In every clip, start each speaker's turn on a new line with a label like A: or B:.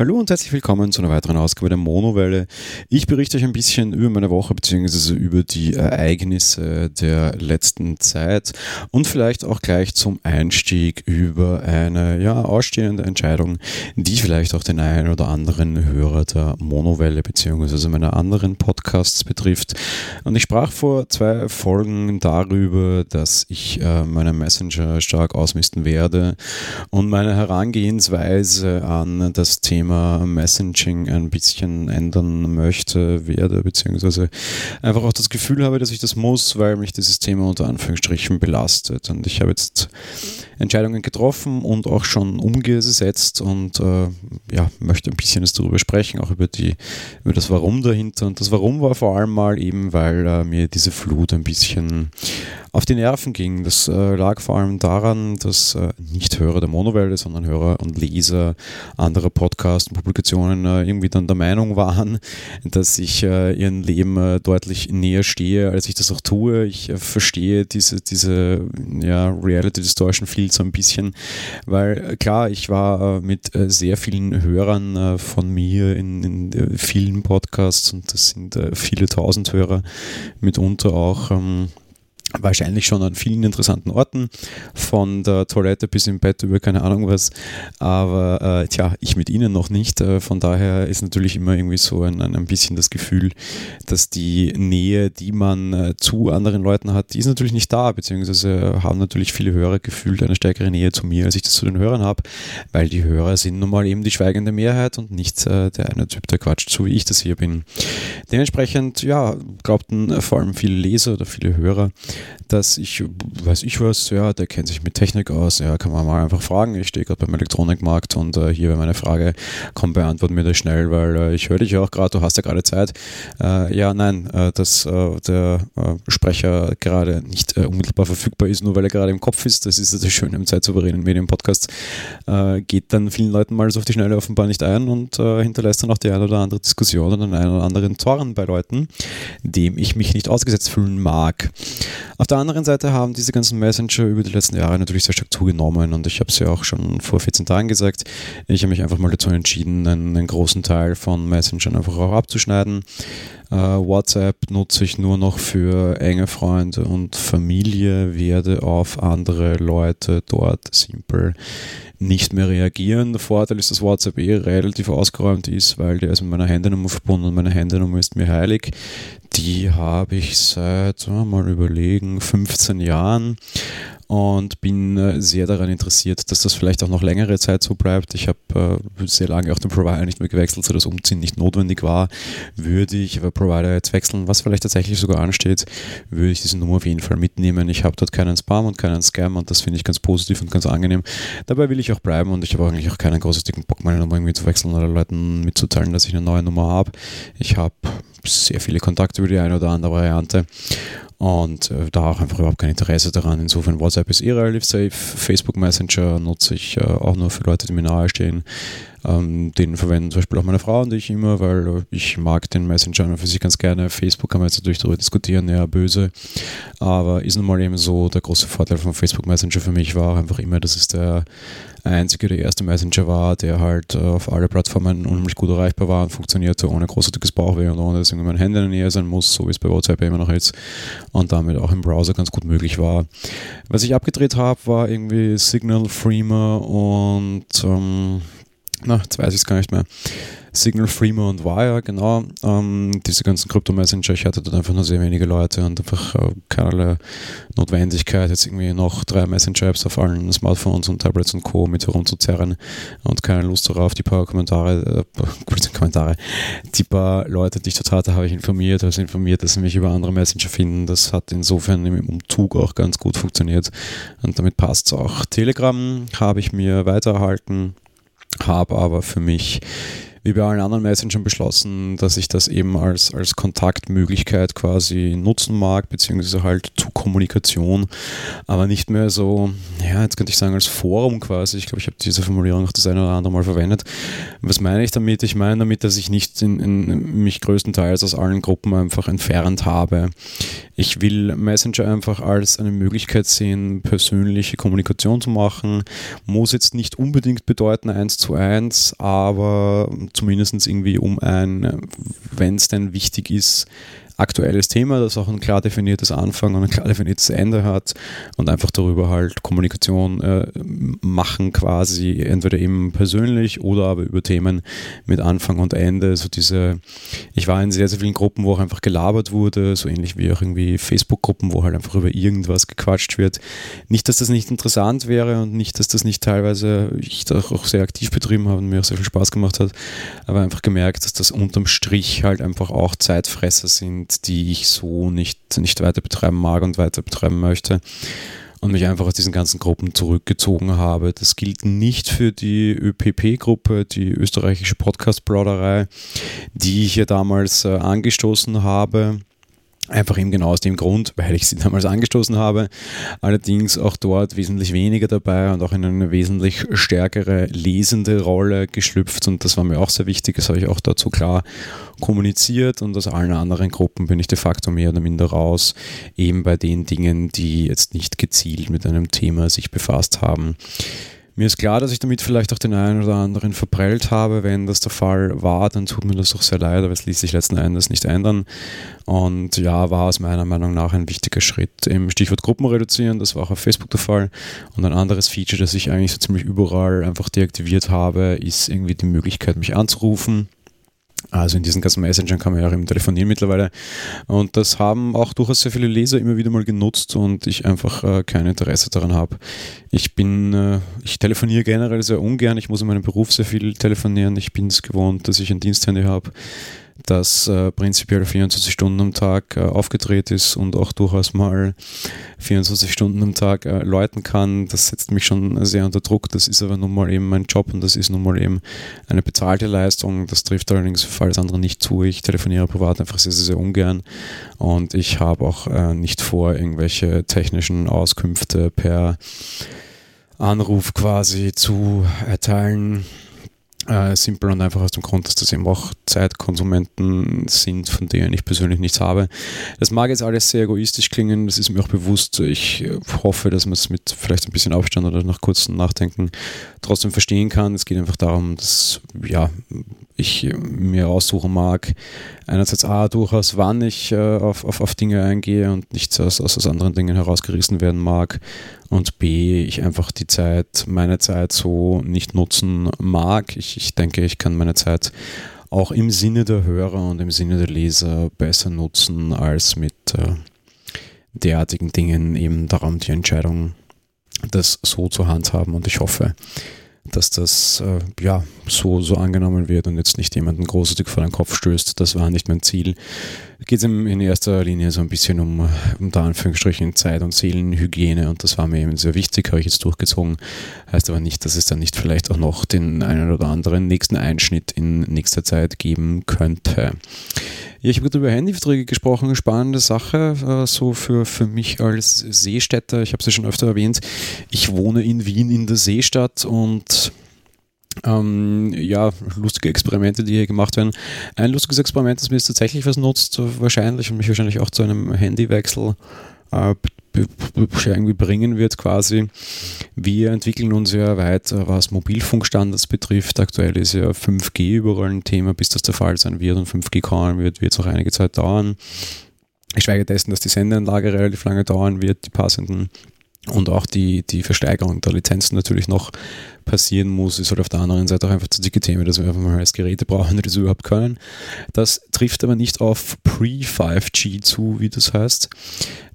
A: Hallo und herzlich willkommen zu einer weiteren Ausgabe der Monowelle. Ich berichte euch ein bisschen über meine Woche bzw. über die Ereignisse der letzten Zeit und vielleicht auch gleich zum Einstieg über eine ja, ausstehende Entscheidung, die vielleicht auch den einen oder anderen Hörer der Monowelle bzw. meiner anderen Podcasts betrifft. Und ich sprach vor zwei Folgen darüber, dass ich äh, meinen Messenger stark ausmisten werde und meine Herangehensweise an das Thema Thema Messaging ein bisschen ändern möchte, werde, beziehungsweise einfach auch das Gefühl habe, dass ich das muss, weil mich dieses Thema unter Anführungsstrichen belastet. Und ich habe jetzt Entscheidungen getroffen und auch schon umgesetzt und äh, ja, möchte ein bisschen jetzt darüber sprechen, auch über, die, über das Warum dahinter. Und das Warum war vor allem mal eben, weil äh, mir diese Flut ein bisschen auf die Nerven ging. Das äh, lag vor allem daran, dass äh, nicht Hörer der Monowelle, sondern Hörer und Leser anderer Podcasts und Publikationen äh, irgendwie dann der Meinung waren, dass ich äh, ihrem Leben äh, deutlich näher stehe, als ich das auch tue. Ich äh, verstehe diese, diese ja, Reality Distortion viel so ein bisschen, weil klar, ich war mit sehr vielen Hörern von mir in, in vielen Podcasts und das sind viele tausend Hörer mitunter auch. Ähm, wahrscheinlich schon an vielen interessanten Orten, von der Toilette bis im Bett über keine Ahnung was, aber äh, tja, ich mit ihnen noch nicht. Äh, von daher ist natürlich immer irgendwie so ein, ein, bisschen das Gefühl, dass die Nähe, die man äh, zu anderen Leuten hat, die ist natürlich nicht da, beziehungsweise haben natürlich viele Hörer gefühlt eine stärkere Nähe zu mir, als ich das zu den Hörern habe, weil die Hörer sind nun mal eben die schweigende Mehrheit und nicht äh, der eine Typ, der quatscht, so wie ich das hier bin. Dementsprechend, ja, glaubten vor allem viele Leser oder viele Hörer, dass ich, weiß ich was, ja, der kennt sich mit Technik aus, ja, kann man mal einfach fragen. Ich stehe gerade beim Elektronikmarkt und äh, hier wäre meine Frage, komm, beantworten mir das schnell, weil äh, ich höre dich ja auch gerade, du hast ja gerade Zeit. Äh, ja, nein, äh, dass äh, der äh, Sprecher gerade nicht unmittelbar verfügbar ist, nur weil er gerade im Kopf ist, das ist das Schöne im zeitsouveränen Medienpodcast, geht dann vielen Leuten mal so auf die Schnelle offenbar nicht ein und hinterlässt dann auch die eine oder andere Diskussion oder den einen oder anderen Zorn bei Leuten, dem ich mich nicht ausgesetzt fühlen mag. Auf der anderen Seite haben diese ganzen Messenger über die letzten Jahre natürlich sehr stark zugenommen und ich habe es ja auch schon vor 14 Tagen gesagt. Ich habe mich einfach mal dazu entschieden, einen, einen großen Teil von Messengern einfach auch abzuschneiden. Uh, WhatsApp nutze ich nur noch für enge Freunde und Familie, werde auf andere Leute dort simpel nicht mehr reagieren. Der Vorteil ist, dass WhatsApp eh relativ ausgeräumt ist, weil der ist mit meiner Handynummer verbunden und meine Handynummer ist mir heilig. Die habe ich seit, mal überlegen, 15 Jahren und bin äh, sehr daran interessiert, dass das vielleicht auch noch längere Zeit so bleibt. Ich habe äh, sehr lange auch den Provider nicht mehr gewechselt, so dass Umziehen nicht notwendig war. Würde ich aber Provider jetzt wechseln, was vielleicht tatsächlich sogar ansteht, würde ich diese Nummer auf jeden Fall mitnehmen. Ich habe dort keinen Spam und keinen Scam und das finde ich ganz positiv und ganz angenehm. Dabei will ich auch bleiben und ich habe eigentlich auch keinen großartigen Bock, meine Nummer irgendwie zu wechseln oder Leuten mitzuteilen, dass ich eine neue Nummer habe. Ich habe sehr viele Kontakte über die eine oder andere Variante und äh, da auch einfach überhaupt kein Interesse daran. Insofern WhatsApp ist eh relativ safe. Facebook Messenger nutze ich äh, auch nur für Leute, die mir nahe stehen. Ähm, den verwenden zum Beispiel auch meine Frau und ich immer, weil äh, ich mag den Messenger für sich ganz gerne. Facebook kann man jetzt natürlich darüber diskutieren, ja, böse. Aber ist nun mal eben so, der große Vorteil von Facebook Messenger für mich war einfach immer, dass es der einzige, der erste Messenger war, der halt äh, auf alle Plattformen unheimlich gut erreichbar war und funktionierte ohne großartiges Bauchweh und ohne dass irgendwann mein Handy in der Nähe sein muss, so wie es bei WhatsApp immer noch ist und damit auch im Browser ganz gut möglich war. Was ich abgedreht habe, war irgendwie Signal, Freema und ähm, na, jetzt weiß ich es gar nicht mehr. Signal, Freema und Wire, genau. Ähm, diese ganzen Krypto-Messenger, ich hatte dort einfach nur sehr wenige Leute und einfach äh, keinerlei Notwendigkeit, jetzt irgendwie noch drei Messenger-Apps auf allen Smartphones und Tablets und Co. mit herumzuzerren und keine Lust darauf. Die paar Kommentare, äh, Kommentare, die paar Leute, die ich dort hatte, habe ich informiert, also informiert, dass sie mich über andere Messenger finden. Das hat insofern im Umzug auch ganz gut funktioniert und damit passt es auch. Telegram habe ich mir weitererhalten, habe aber für mich wie bei allen anderen Messengern beschlossen, dass ich das eben als, als Kontaktmöglichkeit quasi nutzen mag, beziehungsweise halt zu Kommunikation, aber nicht mehr so, ja, jetzt könnte ich sagen, als Forum quasi. Ich glaube, ich habe diese Formulierung auch das eine oder andere Mal verwendet. Was meine ich damit? Ich meine damit, dass ich nicht in, in mich größtenteils aus allen Gruppen einfach entfernt habe. Ich will Messenger einfach als eine Möglichkeit sehen, persönliche Kommunikation zu machen. Muss jetzt nicht unbedingt bedeuten eins zu eins, aber zumindest irgendwie um ein, wenn es denn wichtig ist, aktuelles Thema, das auch ein klar definiertes Anfang und ein klar definiertes Ende hat und einfach darüber halt Kommunikation äh, machen quasi, entweder eben persönlich oder aber über Themen mit Anfang und Ende. So diese, ich war in sehr, sehr vielen Gruppen, wo auch einfach gelabert wurde, so ähnlich wie auch irgendwie Facebook-Gruppen, wo halt einfach über irgendwas gequatscht wird. Nicht, dass das nicht interessant wäre und nicht, dass das nicht teilweise ich da auch sehr aktiv betrieben habe und mir auch sehr viel Spaß gemacht hat, aber einfach gemerkt, dass das unterm Strich halt einfach auch Zeitfresser sind, die ich so nicht, nicht weiter betreiben mag und weiter betreiben möchte und mich einfach aus diesen ganzen Gruppen zurückgezogen habe. Das gilt nicht für die ÖPP-Gruppe, die österreichische Podcast-Plauderei, die ich ja damals äh, angestoßen habe Einfach eben genau aus dem Grund, weil ich sie damals angestoßen habe. Allerdings auch dort wesentlich weniger dabei und auch in eine wesentlich stärkere lesende Rolle geschlüpft. Und das war mir auch sehr wichtig. Das habe ich auch dazu klar kommuniziert. Und aus allen anderen Gruppen bin ich de facto mehr oder minder raus. Eben bei den Dingen, die jetzt nicht gezielt mit einem Thema sich befasst haben. Mir ist klar, dass ich damit vielleicht auch den einen oder anderen verprellt habe. Wenn das der Fall war, dann tut mir das auch sehr leid, aber es ließ sich letzten Endes nicht ändern. Und ja, war aus meiner Meinung nach ein wichtiger Schritt. Im Stichwort Gruppen reduzieren, das war auch auf Facebook der Fall. Und ein anderes Feature, das ich eigentlich so ziemlich überall einfach deaktiviert habe, ist irgendwie die Möglichkeit, mich anzurufen. Also in diesen ganzen Messengern kann man ja auch eben telefonieren mittlerweile. Und das haben auch durchaus sehr viele Leser immer wieder mal genutzt und ich einfach äh, kein Interesse daran habe. Ich bin, äh, ich telefoniere generell sehr ungern. Ich muss in meinem Beruf sehr viel telefonieren. Ich bin es gewohnt, dass ich ein Diensthandy habe das äh, prinzipiell 24 Stunden am Tag äh, aufgedreht ist und auch durchaus mal 24 Stunden am Tag äh, läuten kann. Das setzt mich schon sehr unter Druck. Das ist aber nun mal eben mein Job und das ist nun mal eben eine bezahlte Leistung. Das trifft allerdings für alles andere nicht zu. Ich telefoniere privat einfach sehr, sehr, sehr ungern und ich habe auch äh, nicht vor, irgendwelche technischen Auskünfte per Anruf quasi zu erteilen äh, simpel und einfach aus dem Grund, dass das eben auch Zeitkonsumenten sind, von denen ich persönlich nichts habe. Das mag jetzt alles sehr egoistisch klingen, das ist mir auch bewusst. Ich äh, hoffe, dass man es mit vielleicht ein bisschen Abstand oder nach kurzem Nachdenken trotzdem verstehen kann. Es geht einfach darum, dass ja, ich mir aussuchen mag, einerseits A, durchaus, wann ich äh, auf, auf, auf Dinge eingehe und nichts aus, aus anderen Dingen herausgerissen werden mag. Und B, ich einfach die Zeit, meine Zeit so nicht nutzen mag. Ich, ich denke, ich kann meine Zeit auch im Sinne der Hörer und im Sinne der Leser besser nutzen als mit äh, derartigen Dingen eben darum die Entscheidung, das so zu handhaben. Und ich hoffe, dass das äh, ja so, so angenommen wird und jetzt nicht jemanden großartig vor den Kopf stößt. Das war nicht mein Ziel. Geht es in erster Linie so ein bisschen um, da Anführungsstrichen Zeit- und Seelenhygiene und das war mir eben sehr wichtig, habe ich jetzt durchgezogen. Heißt aber nicht, dass es dann nicht vielleicht auch noch den einen oder anderen nächsten Einschnitt in nächster Zeit geben könnte. Ja, ich habe gerade über Handyverträge gesprochen, spannende Sache, äh, so für, für mich als Seestädter. Ich habe es ja schon öfter erwähnt. Ich wohne in Wien in der Seestadt und ähm, ja, lustige Experimente, die hier gemacht werden. Ein lustiges Experiment, das mir jetzt tatsächlich was nutzt, wahrscheinlich und mich wahrscheinlich auch zu einem Handywechsel äh, irgendwie bringen wird quasi. Wir entwickeln uns ja weiter, was Mobilfunkstandards betrifft. Aktuell ist ja 5G überall ein Thema, bis das der Fall sein wird und 5G kommen wird, wird es auch einige Zeit dauern. Ich schweige dessen, dass die Sendeanlage relativ lange dauern wird, die passenden und auch die, die Versteigerung der Lizenzen natürlich noch passieren muss, ist halt auf der anderen Seite auch einfach zu dicke Themen, dass wir einfach mal als Geräte brauchen, die das überhaupt können. Das trifft aber nicht auf Pre-5G zu, wie das heißt.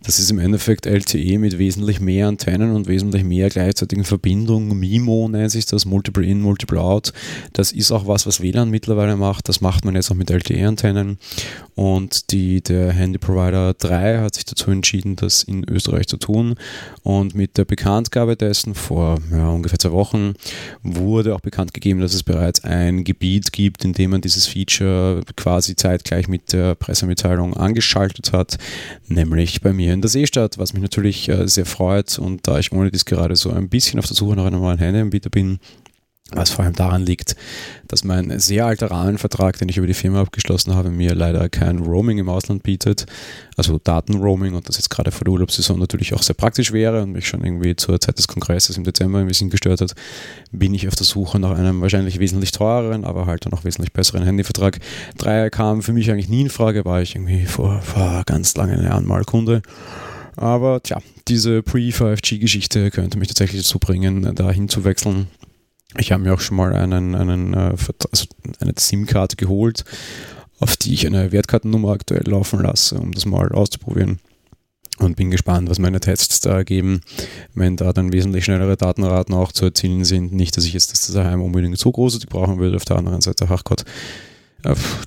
A: Das ist im Endeffekt LTE mit wesentlich mehr Antennen und wesentlich mehr gleichzeitigen Verbindungen. MIMO nennt sich das, Multiple In, Multiple Out. Das ist auch was, was WLAN mittlerweile macht. Das macht man jetzt auch mit LTE-Antennen. Und die, der Handy Provider 3 hat sich dazu entschieden, das in Österreich zu tun. Und mit der Bekanntgabe dessen vor ja, ungefähr zwei Wochen wurde auch bekannt gegeben, dass es bereits ein Gebiet gibt, in dem man dieses Feature quasi zeitgleich mit der Pressemitteilung angeschaltet hat, nämlich bei mir in der Seestadt, was mich natürlich äh, sehr freut. Und da ich ohne dies gerade so ein bisschen auf der Suche nach einem neuen Handyanbieter bin, was vor allem daran liegt, dass mein sehr alter Rahmenvertrag, den ich über die Firma abgeschlossen habe, mir leider kein Roaming im Ausland bietet, also Datenroaming und das jetzt gerade vor der Urlaubssaison natürlich auch sehr praktisch wäre und mich schon irgendwie zur Zeit des Kongresses im Dezember ein bisschen gestört hat, bin ich auf der Suche nach einem wahrscheinlich wesentlich teureren, aber halt dann auch wesentlich besseren Handyvertrag. Dreier kam für mich eigentlich nie in Frage, war ich irgendwie vor, vor ganz langen Jahren mal Kunde. Aber tja, diese Pre-5G-Geschichte könnte mich tatsächlich dazu bringen, da hinzuwechseln ich habe mir auch schon mal einen, einen, äh, also eine SIM-Karte geholt, auf die ich eine Wertkartennummer aktuell laufen lasse, um das mal auszuprobieren. Und bin gespannt, was meine Tests da ergeben, wenn da dann wesentlich schnellere Datenraten auch zu erzielen sind. Nicht, dass ich jetzt das daheim unbedingt so große die brauchen würde. Auf der anderen Seite, ach Gott,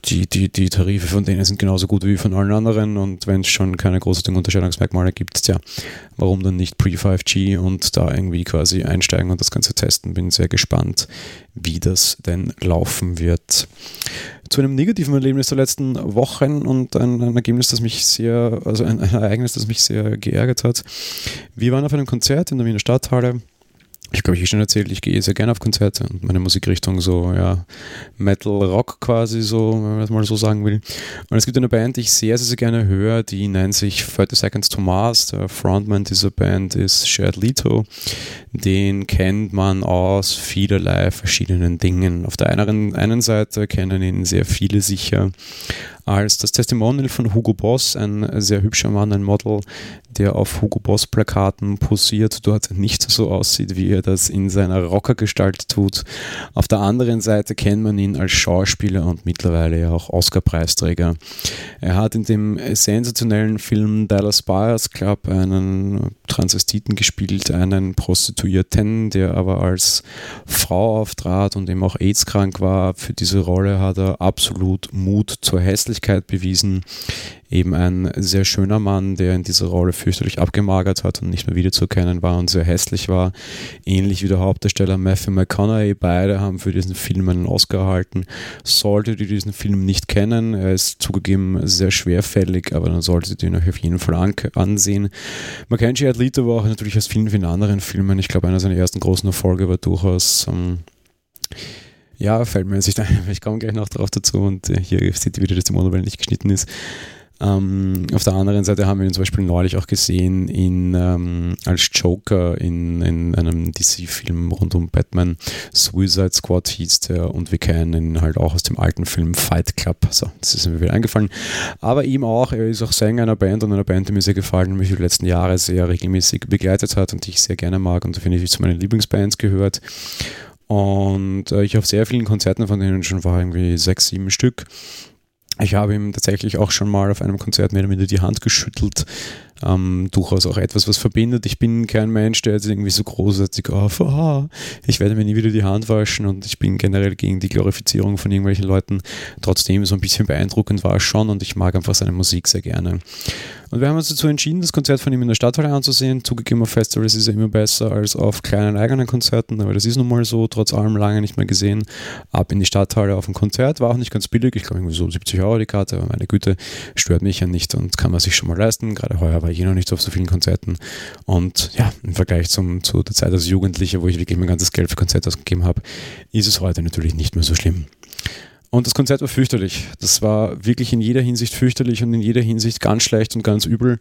A: die, die, die Tarife von denen sind genauso gut wie von allen anderen und wenn es schon keine großen Unterscheidungsmerkmale gibt, ja, warum dann nicht Pre-5G und da irgendwie quasi einsteigen und das Ganze testen? Bin sehr gespannt, wie das denn laufen wird. Zu einem negativen Erlebnis der letzten Wochen und ein, ein Ergebnis, das mich sehr, also ein, ein Ereignis, das mich sehr geärgert hat. Wir waren auf einem Konzert in der Wiener Stadthalle ich glaube, ich habe schon erzählt, ich gehe sehr gerne auf Konzerte und meine Musikrichtung so, ja, Metal, Rock quasi so, wenn man das mal so sagen will. Und es gibt eine Band, die ich sehr, sehr, sehr gerne höre, die nennt sich 30 Seconds to Mars. Der Frontman dieser Band ist Shared Leto. Den kennt man aus vielerlei verschiedenen Dingen. Auf der einen, einen Seite kennen ihn sehr viele sicher als das Testimonial von Hugo Boss, ein sehr hübscher Mann, ein Model, der auf Hugo Boss Plakaten posiert, dort nicht so aussieht, wie er das in seiner Rockergestalt tut. Auf der anderen Seite kennt man ihn als Schauspieler und mittlerweile auch Oscar-Preisträger. Er hat in dem sensationellen Film Dallas Buyers Club einen Transvestiten gespielt, einen Prostituierten, der aber als Frau auftrat und eben auch AIDS-krank war. Für diese Rolle hat er absolut Mut zur Hässlichkeit bewiesen eben ein sehr schöner Mann, der in dieser Rolle fürchterlich abgemagert hat und nicht mehr wiederzuerkennen war und sehr hässlich war. Ähnlich wie der Hauptdarsteller Matthew McConaughey. Beide haben für diesen Film einen Oscar erhalten. Solltet ihr diesen Film nicht kennen, er ist zugegeben sehr schwerfällig, aber dann solltet ihr ihn euch auf jeden Fall ansehen. Mackenzie Adlito war auch natürlich aus vielen, vielen anderen Filmen. Ich glaube, einer seiner ersten großen Erfolge war durchaus ähm, ja, fällt mir nicht ein, ich komme gleich noch darauf dazu und äh, hier seht ihr wieder, dass die Monowelle nicht geschnitten ist. Ähm, auf der anderen Seite haben wir ihn zum Beispiel neulich auch gesehen in, ähm, als Joker in, in einem DC-Film rund um Batman. Suicide Squad hieß der und wir kennen ihn halt auch aus dem alten Film Fight Club. So, das ist mir wieder eingefallen. Aber ihm auch, er ist auch Sänger einer Band und einer Band, die mir sehr gefallen mich die letzten Jahre sehr regelmäßig begleitet hat und die ich sehr gerne mag und definitiv zu meinen Lieblingsbands gehört. Und äh, ich auf sehr vielen Konzerten von denen schon war, irgendwie sechs, sieben Stück. Ich habe ihm tatsächlich auch schon mal auf einem Konzert mehr oder weniger die Hand geschüttelt ähm, durchaus auch etwas, was verbindet. Ich bin kein Mensch, der jetzt irgendwie so großartig auf, oh, ich werde mir nie wieder die Hand waschen und ich bin generell gegen die Glorifizierung von irgendwelchen Leuten. Trotzdem so ein bisschen beeindruckend war es schon und ich mag einfach seine Musik sehr gerne. Und wir haben uns dazu entschieden, das Konzert von ihm in der Stadthalle anzusehen. Zugegeben, auf Festivals ist er immer besser als auf kleinen eigenen Konzerten, aber das ist nun mal so, trotz allem lange nicht mehr gesehen. Ab in die Stadthalle auf ein Konzert, war auch nicht ganz billig, ich glaube irgendwie so 70 Euro die Karte, aber meine Güte, stört mich ja nicht und kann man sich schon mal leisten. Gerade heuer war war ich eh noch nicht auf so vielen Konzerten. Und ja, im Vergleich zum, zu der Zeit als Jugendlicher, wo ich wirklich mein ganzes Geld für Konzerte ausgegeben habe, ist es heute natürlich nicht mehr so schlimm. Und das Konzert war fürchterlich. Das war wirklich in jeder Hinsicht fürchterlich und in jeder Hinsicht ganz schlecht und ganz übel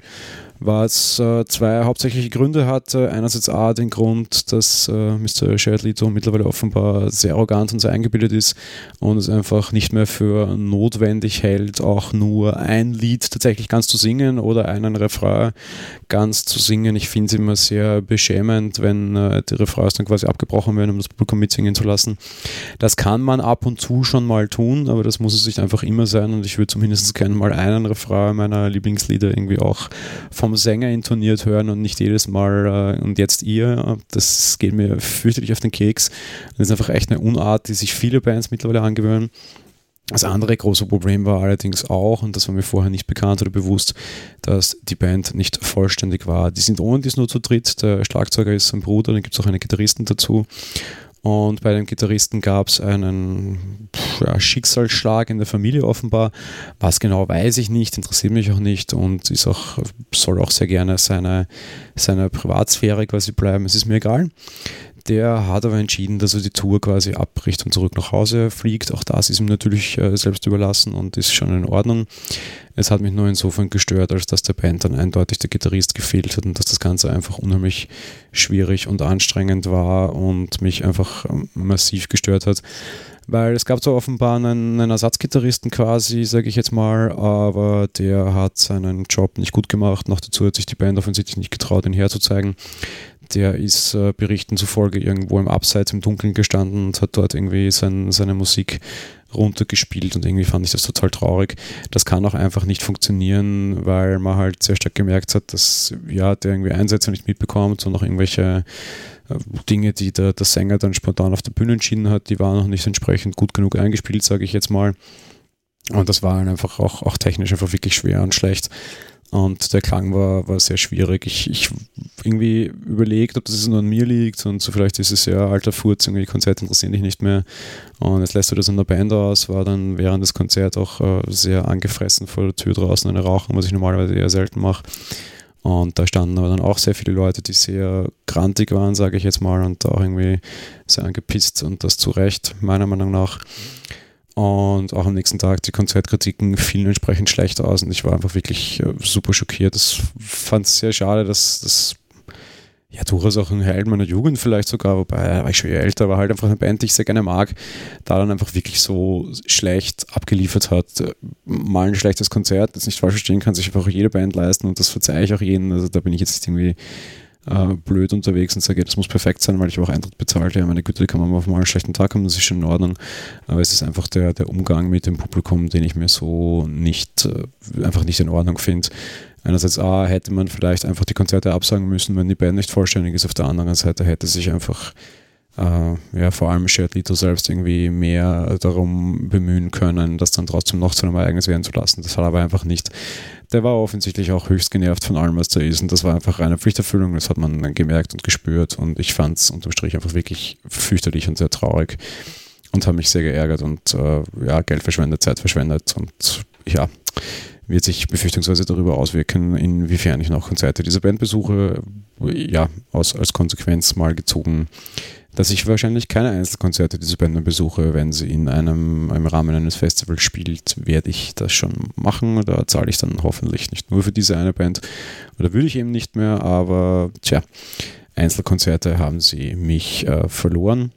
A: was äh, zwei hauptsächliche Gründe hatte. Einerseits A, den Grund, dass äh, Mr. Jared Leto mittlerweile offenbar sehr arrogant und sehr eingebildet ist und es einfach nicht mehr für notwendig hält, auch nur ein Lied tatsächlich ganz zu singen oder einen Refrain ganz zu singen. Ich finde es immer sehr beschämend, wenn äh, die Refrains dann quasi abgebrochen werden, um das Publikum mitsingen zu lassen. Das kann man ab und zu schon mal tun, aber das muss es nicht einfach immer sein und ich würde zumindest gerne mal einen Refrain meiner Lieblingslieder irgendwie auch vom vom Sänger intoniert hören und nicht jedes Mal äh, und jetzt ihr. Das geht mir fürchterlich auf den Keks. Das ist einfach echt eine Unart, die sich viele Bands mittlerweile angewöhnen. Das andere große Problem war allerdings auch, und das war mir vorher nicht bekannt oder bewusst, dass die Band nicht vollständig war. Die sind ohne dies nur zu dritt. Der Schlagzeuger ist sein Bruder, dann gibt es auch einen Gitarristen dazu. Und bei dem Gitarristen gab es einen ja, Schicksalsschlag in der Familie offenbar. Was genau weiß ich nicht, interessiert mich auch nicht und ist auch, soll auch sehr gerne seine, seine Privatsphäre quasi bleiben. Es ist mir egal. Der hat aber entschieden, dass er die Tour quasi abbricht und zurück nach Hause fliegt. Auch das ist ihm natürlich äh, selbst überlassen und ist schon in Ordnung. Es hat mich nur insofern gestört, als dass der Band dann eindeutig der Gitarrist gefehlt hat und dass das Ganze einfach unheimlich schwierig und anstrengend war und mich einfach ähm, massiv gestört hat. Weil es gab zwar offenbar einen, einen Ersatzgitarristen quasi, sage ich jetzt mal, aber der hat seinen Job nicht gut gemacht. Noch dazu hat sich die Band offensichtlich nicht getraut, ihn herzuzeigen der ist äh, Berichten zufolge irgendwo im Abseits im Dunkeln gestanden und hat dort irgendwie sein, seine Musik runtergespielt und irgendwie fand ich das total traurig. Das kann auch einfach nicht funktionieren, weil man halt sehr stark gemerkt hat, dass ja, der irgendwie Einsätze nicht mitbekommt und auch irgendwelche äh, Dinge, die der, der Sänger dann spontan auf der Bühne entschieden hat, die waren noch nicht entsprechend gut genug eingespielt, sage ich jetzt mal. Und das war einfach auch, auch technisch einfach wirklich schwer und schlecht. Und der Klang war, war sehr schwierig. Ich, ich irgendwie überlegt, ob das nur an mir liegt und so vielleicht ist es ja alter Furz, irgendwie Konzerte interessieren dich nicht mehr. Und jetzt lässt du das in der Band aus, war dann während des Konzerts auch äh, sehr angefressen vor der Tür draußen eine Rauchen, was ich normalerweise eher selten mache. Und da standen aber dann auch sehr viele Leute, die sehr grantig waren, sage ich jetzt mal, und auch irgendwie sehr angepisst und das zu Recht, meiner Meinung nach. Und auch am nächsten Tag die Konzertkritiken fielen entsprechend schlecht aus und ich war einfach wirklich äh, super schockiert. Das fand es sehr schade, dass das ja durchaus auch ein Held meiner Jugend vielleicht sogar, wobei war ich schon älter, aber halt einfach eine Band, die ich sehr gerne mag, da dann einfach wirklich so schlecht abgeliefert hat. Mal ein schlechtes Konzert, das nicht falsch verstehen kann, sich einfach jede Band leisten und das verzeihe ich auch jeden. Also da bin ich jetzt irgendwie äh, blöd unterwegs und sage, das muss perfekt sein, weil ich auch Eintritt bezahlt. Ja, meine Güte, kann man auf mal einen schlechten Tag haben, das ist schon in Ordnung. Aber es ist einfach der, der Umgang mit dem Publikum, den ich mir so nicht, äh, einfach nicht in Ordnung finde. Einerseits A, hätte man vielleicht einfach die Konzerte absagen müssen, wenn die Band nicht vollständig ist. Auf der anderen Seite hätte sich einfach äh, ja, vor allem Shared Lito selbst irgendwie mehr darum bemühen können, das dann trotzdem noch zu einem Ereignis werden zu lassen. Das hat aber einfach nicht. Der war offensichtlich auch höchst genervt von allem, was da ist. Und das war einfach reine Pflichterfüllung, das hat man gemerkt und gespürt. Und ich fand es unterm Strich einfach wirklich fürchterlich und sehr traurig und habe mich sehr geärgert und äh, ja, Geld verschwendet, Zeit verschwendet und ja, wird sich befürchtungsweise darüber auswirken, inwiefern ich noch Konzerte dieser Band besuche. Ja, aus, als Konsequenz mal gezogen dass ich wahrscheinlich keine Einzelkonzerte dieser Band besuche. Wenn sie in einem im Rahmen eines Festivals spielt, werde ich das schon machen. Da zahle ich dann hoffentlich nicht nur für diese eine Band. Oder würde ich eben nicht mehr, aber tja, Einzelkonzerte haben sie mich äh, verloren.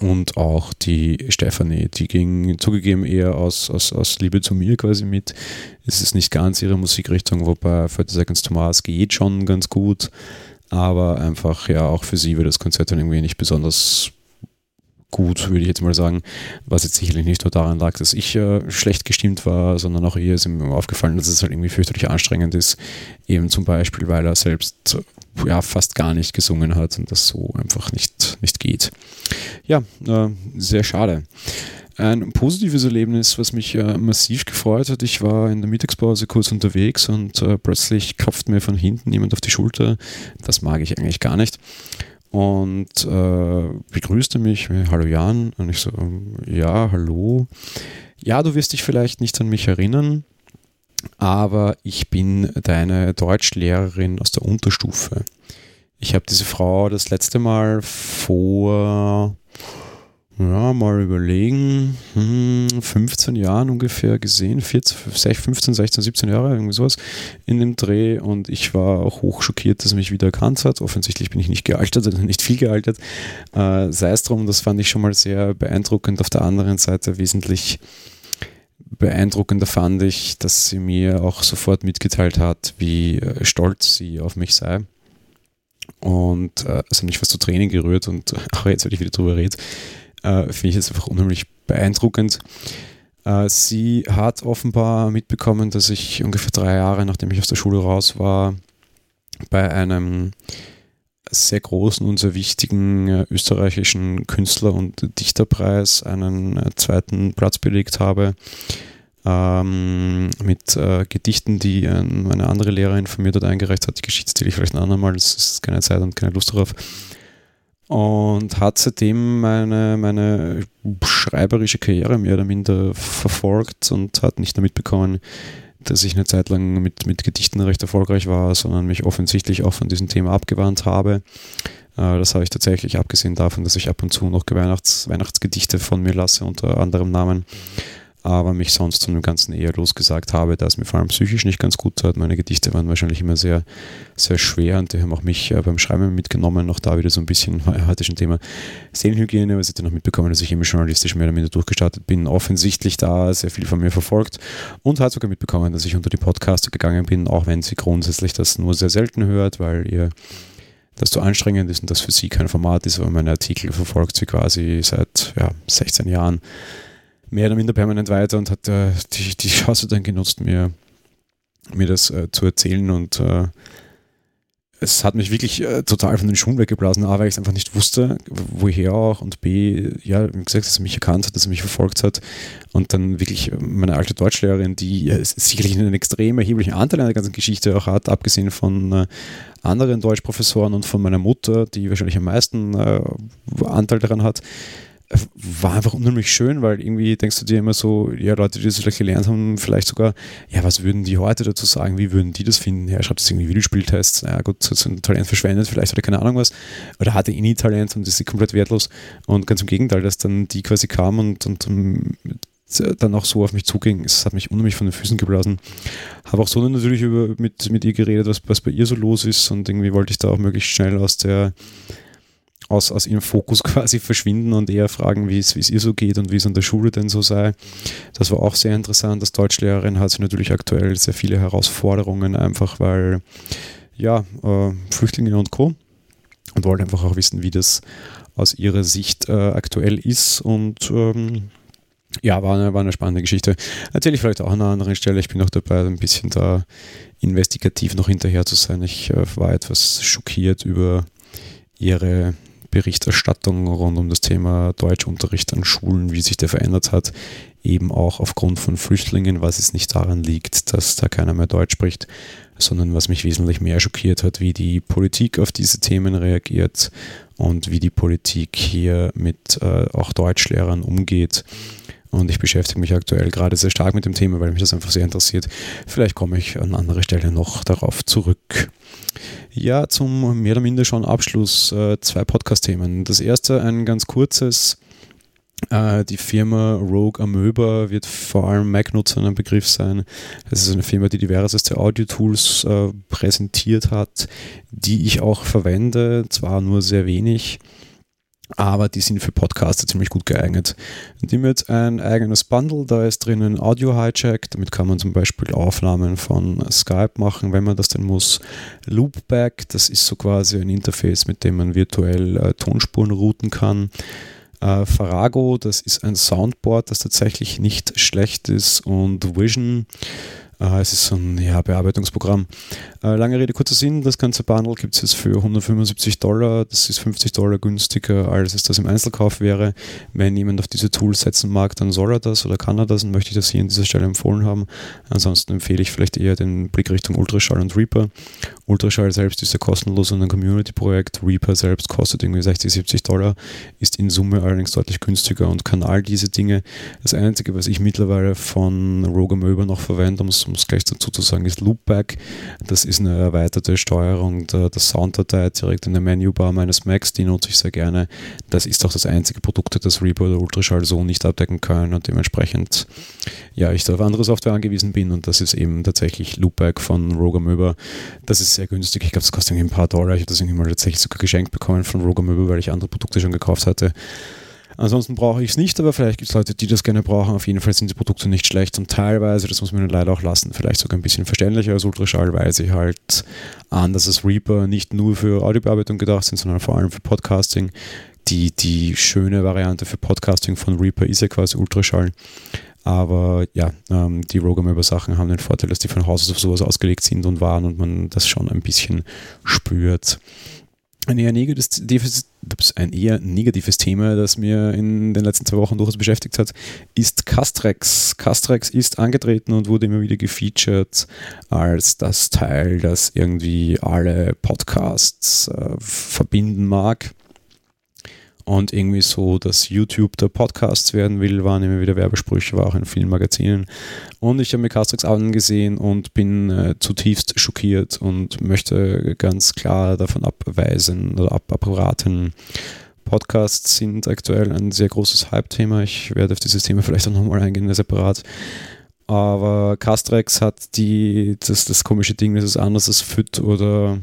A: Und auch die Stefanie, die ging zugegeben eher aus, aus, aus Liebe zu mir quasi mit. Es ist nicht ganz ihre Musikrichtung, wobei 30 Seconds to Mars geht schon ganz gut. Aber einfach ja auch für sie wird das Konzert dann irgendwie nicht besonders gut, würde ich jetzt mal sagen, was jetzt sicherlich nicht nur daran lag, dass ich äh, schlecht gestimmt war, sondern auch ihr ist mir aufgefallen, dass es halt irgendwie fürchterlich anstrengend ist, eben zum Beispiel, weil er selbst ja fast gar nicht gesungen hat und das so einfach nicht, nicht geht. Ja, äh, sehr schade. Ein positives Erlebnis, was mich äh, massiv gefreut hat. Ich war in der Mittagspause kurz unterwegs und äh, plötzlich klopft mir von hinten jemand auf die Schulter. Das mag ich eigentlich gar nicht. Und äh, begrüßte mich, hallo Jan. Und ich so, ja, hallo. Ja, du wirst dich vielleicht nicht an mich erinnern, aber ich bin deine Deutschlehrerin aus der Unterstufe. Ich habe diese Frau das letzte Mal vor ja, mal überlegen, 15 hm, Jahren ungefähr gesehen, 14, 15, 16, 17 Jahre, irgendwie sowas in dem Dreh und ich war auch hoch schockiert, dass er mich wieder erkannt hat. Offensichtlich bin ich nicht gealtert, also nicht viel gealtert. Äh, sei es drum, das fand ich schon mal sehr beeindruckend. Auf der anderen Seite wesentlich beeindruckender fand ich, dass sie mir auch sofort mitgeteilt hat, wie äh, stolz sie auf mich sei. Und äh, es hat mich fast zu Tränen gerührt und auch jetzt, wenn ich wieder drüber rede, äh, Finde ich jetzt einfach unheimlich beeindruckend. Äh, sie hat offenbar mitbekommen, dass ich ungefähr drei Jahre, nachdem ich aus der Schule raus war, bei einem sehr großen und sehr wichtigen äh, österreichischen Künstler- und Dichterpreis einen äh, zweiten Platz belegt habe. Ähm, mit äh, Gedichten, die eine andere Lehrerin von mir dort eingereicht hat. Die Geschichte ich vielleicht ein andermal, das ist keine Zeit und keine Lust darauf. und hat seitdem meine, meine schreiberische Karriere mehr oder minder verfolgt und hat nicht damit bekommen, dass ich eine Zeit lang mit, mit Gedichten recht erfolgreich war, sondern mich offensichtlich auch von diesem Thema abgewandt habe. Äh, das habe ich tatsächlich, abgesehen davon, dass ich ab und zu noch Weihnachts Weihnachtsgedichte von mir lasse, unter anderem Namen, aber mich sonst von dem Ganzen eher losgesagt habe, da es mir vor allem psychisch nicht ganz gut tat. Meine Gedichte waren wahrscheinlich immer sehr, sehr schwer und die haben auch mich äh, beim Schreiben mitgenommen. Noch da wieder so ein bisschen, heute schon Thema Seelenhygiene, aber sie dann noch mitbekommen, dass ich immer journalistisch mehr oder minder durchgestartet bin, offensichtlich da sehr viel von mir verfolgt und hat sogar mitbekommen, dass ich unter die Podcaster gegangen bin, auch wenn sie grundsätzlich das nur sehr selten hört, weil ihr das zu anstrengend ist und das für sie kein Format ist, aber meine Artikel verfolgt sie quasi seit ja, 16 Jahren mehr oder minder permanent weiter und hat äh, die, die Chance dann genutzt, mir, mir das äh, zu erzählen und äh, es hat mich wirklich äh, total von den Schuhen weggeblasen, A, weil ich es einfach nicht wusste, woher auch und B, ja, wie gesagt, dass er mich erkannt hat, dass er mich verfolgt hat und dann wirklich meine alte Deutschlehrerin, die äh, sicherlich einen extrem erheblichen Anteil an der ganzen Geschichte auch hat, abgesehen von äh, anderen Deutschprofessoren und von meiner Mutter, die wahrscheinlich am meisten Anteil daran hat, war einfach unheimlich schön, weil irgendwie denkst du dir immer so, ja, Leute, die das vielleicht gelernt haben, vielleicht sogar, ja, was würden die heute dazu sagen? Wie würden die das finden? Ja, schreibt das irgendwie Videospieltests, ja gut, so ein Talent verschwendet, vielleicht oder keine Ahnung was. Oder hatte eh nie Talent und ist komplett wertlos. Und ganz im Gegenteil, dass dann die quasi kam und, und dann auch so auf mich zuging. Es hat mich unheimlich von den Füßen geblasen. Habe auch so natürlich über, mit, mit ihr geredet, was, was bei ihr so los ist und irgendwie wollte ich da auch möglichst schnell aus der aus, aus ihrem Fokus quasi verschwinden und eher fragen, wie es, ihr so geht und wie es an der Schule denn so sei. Das war auch sehr interessant. Als Deutschlehrerin hat sie natürlich aktuell sehr viele Herausforderungen, einfach weil, ja, äh, Flüchtlinge und Co. Und wollte einfach auch wissen, wie das aus ihrer Sicht äh, aktuell ist und ähm, ja, war eine, war eine spannende Geschichte. Erzähle ich vielleicht auch an einer anderen Stelle. Ich bin auch dabei, ein bisschen da investigativ noch hinterher zu sein. Ich äh, war etwas schockiert über ihre Berichterstattung rund um das Thema Deutschunterricht an Schulen, wie sich der verändert hat, eben auch aufgrund von Flüchtlingen, was es nicht daran liegt, dass da keiner mehr Deutsch spricht, sondern was mich wesentlich mehr schockiert hat, wie die Politik auf diese Themen reagiert und wie die Politik hier mit äh, auch Deutschlehrern umgeht. Und ich beschäftige mich aktuell gerade sehr stark mit dem Thema, weil mich das einfach sehr interessiert. Vielleicht komme ich an anderer Stelle noch darauf zurück. Ja, zum mehr oder minder schon Abschluss äh, zwei Podcast-Themen. Das erste ein ganz kurzes. Äh, die Firma Rogue Amöba wird vor allem Mac-Nutzern ein Begriff sein. Es ist eine Firma, die diverseste Audio-Tools äh, präsentiert hat, die ich auch verwende, zwar nur sehr wenig aber die sind für Podcaster ziemlich gut geeignet. Die mit ein eigenes Bundle, da ist drinnen Audio Hijack, damit kann man zum Beispiel Aufnahmen von Skype machen, wenn man das denn muss. Loopback, das ist so quasi ein Interface, mit dem man virtuell äh, Tonspuren routen kann. Äh, Farago, das ist ein Soundboard, das tatsächlich nicht schlecht ist. Und Vision, es ist so ein ja, Bearbeitungsprogramm. Äh, lange Rede, kurzer Sinn, das ganze Bundle gibt es jetzt für 175 Dollar. Das ist 50 Dollar günstiger, als es das im Einzelkauf wäre. Wenn jemand auf diese Tools setzen mag, dann soll er das oder kann er das und möchte ich das hier an dieser Stelle empfohlen haben. Ansonsten empfehle ich vielleicht eher den Blick Richtung Ultraschall und Reaper. Ultraschall selbst ist ja kostenlos und ein Community-Projekt. Reaper selbst kostet irgendwie 60, 70 Dollar, ist in Summe allerdings deutlich günstiger und kann all diese Dinge. Das Einzige, was ich mittlerweile von Rogue Möber noch verwende, um es gleich dazu zu sagen, ist Loopback. Das ist eine erweiterte Steuerung der, der Sounddatei direkt in der Menübar meines Macs, die nutze ich sehr gerne. Das ist auch das einzige Produkt, das Reaper oder Ultraschall so nicht abdecken können und dementsprechend ja, ich da auf andere Software angewiesen bin und das ist eben tatsächlich Loopback von Roger Möber. Das ist sehr günstig. Ich glaube, das kostet irgendwie ein paar Dollar. Ich habe das irgendwie mal tatsächlich sogar geschenkt bekommen von Roger Möber, weil ich andere Produkte schon gekauft hatte. Ansonsten brauche ich es nicht, aber vielleicht gibt es Leute, die das gerne brauchen. Auf jeden Fall sind die Produkte nicht schlecht und teilweise, das muss man leider auch lassen, vielleicht sogar ein bisschen verständlicher als Ultraschall, weil sie halt anders als Reaper nicht nur für Audiobearbeitung gedacht sind, sondern vor allem für Podcasting. Die, die schöne Variante für Podcasting von Reaper ist ja quasi Ultraschall. Aber ja, ähm, die Rogamöber Sachen haben den Vorteil, dass die von Haus aus auf sowas ausgelegt sind und waren und man das schon ein bisschen spürt. Ein eher, negatives, ein eher negatives Thema, das mir in den letzten zwei Wochen durchaus beschäftigt hat, ist Castrex. Castrex ist angetreten und wurde immer wieder gefeatured als das Teil, das irgendwie alle Podcasts äh, verbinden mag. Und irgendwie so, dass YouTube der Podcasts werden will, waren immer wieder Werbesprüche, war auch in vielen Magazinen. Und ich habe mir Castrix angesehen und bin äh, zutiefst schockiert und möchte ganz klar davon abweisen oder ab, abraten. Podcasts sind aktuell ein sehr großes Hype-Thema. Ich werde auf dieses Thema vielleicht auch nochmal eingehen, separat. Aber Castrex hat die, das, das komische Ding, das ist anders als FIT oder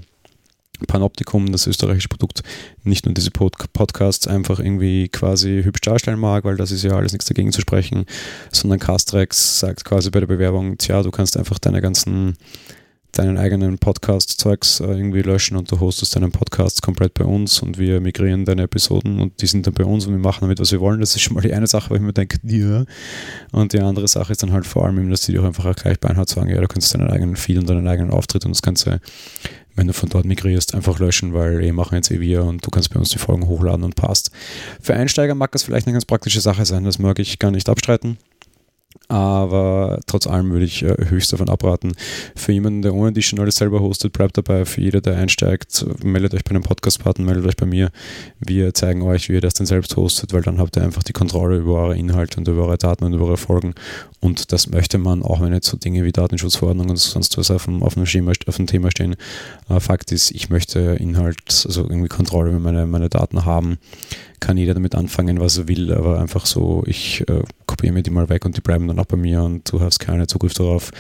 A: Panoptikum, das österreichische Produkt, nicht nur diese Pod Podcasts einfach irgendwie quasi hübsch darstellen mag, weil das ist ja alles nichts dagegen zu sprechen, sondern Castrex sagt quasi bei der Bewerbung, tja, du kannst einfach deine ganzen deinen eigenen Podcast-Zeugs äh, irgendwie löschen und du hostest deinen Podcast komplett bei uns und wir migrieren deine Episoden und die sind dann bei uns und wir machen damit, was wir wollen. Das ist schon mal die eine Sache, weil ich mir denke, ja. Und die andere Sache ist dann halt vor allem, dass die dir auch einfach gleich beinhart sagen, ja, du kannst deinen eigenen Feed und deinen eigenen Auftritt und das Ganze wenn du von dort migrierst, einfach löschen, weil eh machen jetzt eh wir und du kannst bei uns die Folgen hochladen und passt. Für Einsteiger mag das vielleicht eine ganz praktische Sache sein, das mag ich gar nicht abstreiten. Aber trotz allem würde ich äh, höchst davon abraten. Für jemanden, der ohne die schon alles selber hostet, bleibt dabei. Für jeder, der einsteigt, meldet euch bei einem Podcast-Partner, meldet euch bei mir. Wir zeigen euch, wie ihr das dann selbst hostet, weil dann habt ihr einfach die Kontrolle über eure Inhalte und über eure Daten und über eure Folgen. Und das möchte man, auch wenn jetzt so Dinge wie Datenschutzverordnung und sonst was auf dem, auf dem, Schema, auf dem Thema stehen. Äh, Fakt ist, ich möchte Inhalt, also irgendwie Kontrolle über meine, meine Daten haben kann jeder damit anfangen, was er will, aber einfach so, ich äh, kopiere mir die mal weg und die bleiben dann auch bei mir und du hast keine Zugriff darauf.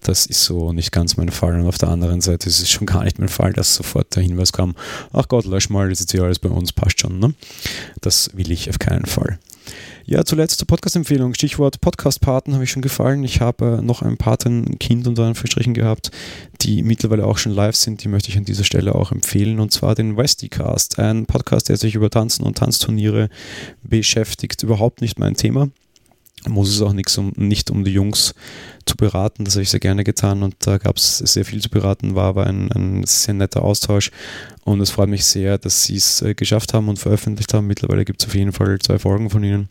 A: Das ist so nicht ganz mein Fall. Und auf der anderen Seite ist es schon gar nicht mein Fall, dass sofort der Hinweis kam, ach Gott, lösch mal, das ist hier alles bei uns, passt schon. Ne? Das will ich auf keinen Fall. Ja, zuletzt zur Podcast-Empfehlung. Stichwort Podcast-Paten habe ich schon gefallen. Ich habe äh, noch ein Patenkind unter Anführungsstrichen gehabt, die mittlerweile auch schon live sind. Die möchte ich an dieser Stelle auch empfehlen. Und zwar den Westicast, ein Podcast, der sich über Tanzen und Tanzturniere beschäftigt. Überhaupt nicht mein Thema muss es auch nichts um, nicht um die Jungs zu beraten. Das habe ich sehr gerne getan und da gab es sehr viel zu beraten, war aber ein, ein, sehr netter Austausch und es freut mich sehr, dass sie es äh, geschafft haben und veröffentlicht haben. Mittlerweile gibt es auf jeden Fall zwei Folgen von ihnen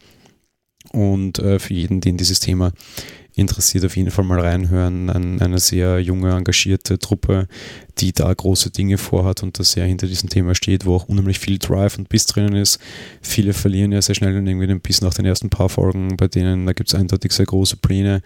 A: und äh, für jeden, den dieses Thema interessiert, auf jeden Fall mal reinhören. Ein, eine sehr junge, engagierte Truppe, die da große Dinge vorhat und das sehr hinter diesem Thema steht, wo auch unheimlich viel Drive und Biss drinnen ist. Viele verlieren ja sehr schnell dann irgendwie den Biss nach den ersten paar Folgen, bei denen da gibt es eindeutig sehr große Pläne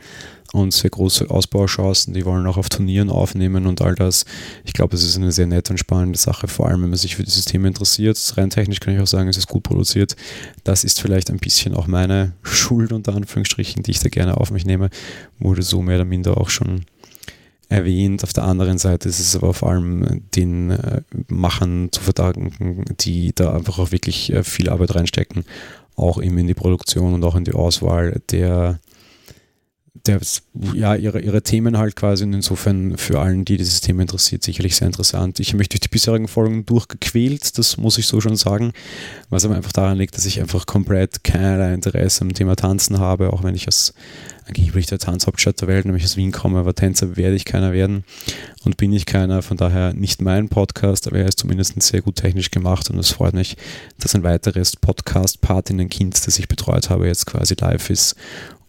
A: und sehr große Ausbauchancen. Die wollen auch auf Turnieren aufnehmen und all das. Ich glaube, es ist eine sehr nette und spannende Sache, vor allem wenn man sich für dieses Thema interessiert. Rein technisch kann ich auch sagen, es ist gut produziert. Das ist vielleicht ein bisschen auch meine Schuld unter Anführungsstrichen, die ich da gerne auf mich nehme. Wurde so mehr oder minder auch schon erwähnt. Auf der anderen Seite ist es aber vor allem den äh, Machern zu verdanken, die da einfach auch wirklich äh, viel Arbeit reinstecken, auch eben in die Produktion und auch in die Auswahl der der, ja, ihre, ihre Themen halt quasi und insofern für allen, die dieses Thema interessiert, sicherlich sehr interessant. Ich habe mich durch die bisherigen Folgen durchgequält, das muss ich so schon sagen, was aber einfach daran liegt, dass ich einfach komplett keinerlei Interesse am Thema Tanzen habe, auch wenn ich aus angeblich der Tanzhauptstadt der Welt, nämlich aus Wien komme, aber Tänzer werde ich keiner werden und bin ich keiner, von daher nicht mein Podcast, aber er ist zumindest sehr gut technisch gemacht und es freut mich, dass ein weiteres Podcast-Patinnen-Kind, das ich betreut habe, jetzt quasi live ist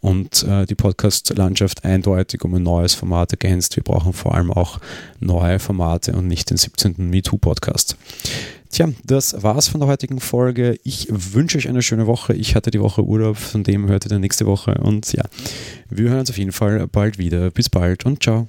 A: und äh, die Podcast-Landschaft eindeutig um ein neues Format ergänzt. Wir brauchen vor allem auch neue Formate und nicht den 17. MeToo-Podcast. Tja, das war's von der heutigen Folge. Ich wünsche euch eine schöne Woche. Ich hatte die Woche Urlaub, von dem hört ihr dann nächste Woche. Und ja, wir hören uns auf jeden Fall bald wieder. Bis bald und ciao.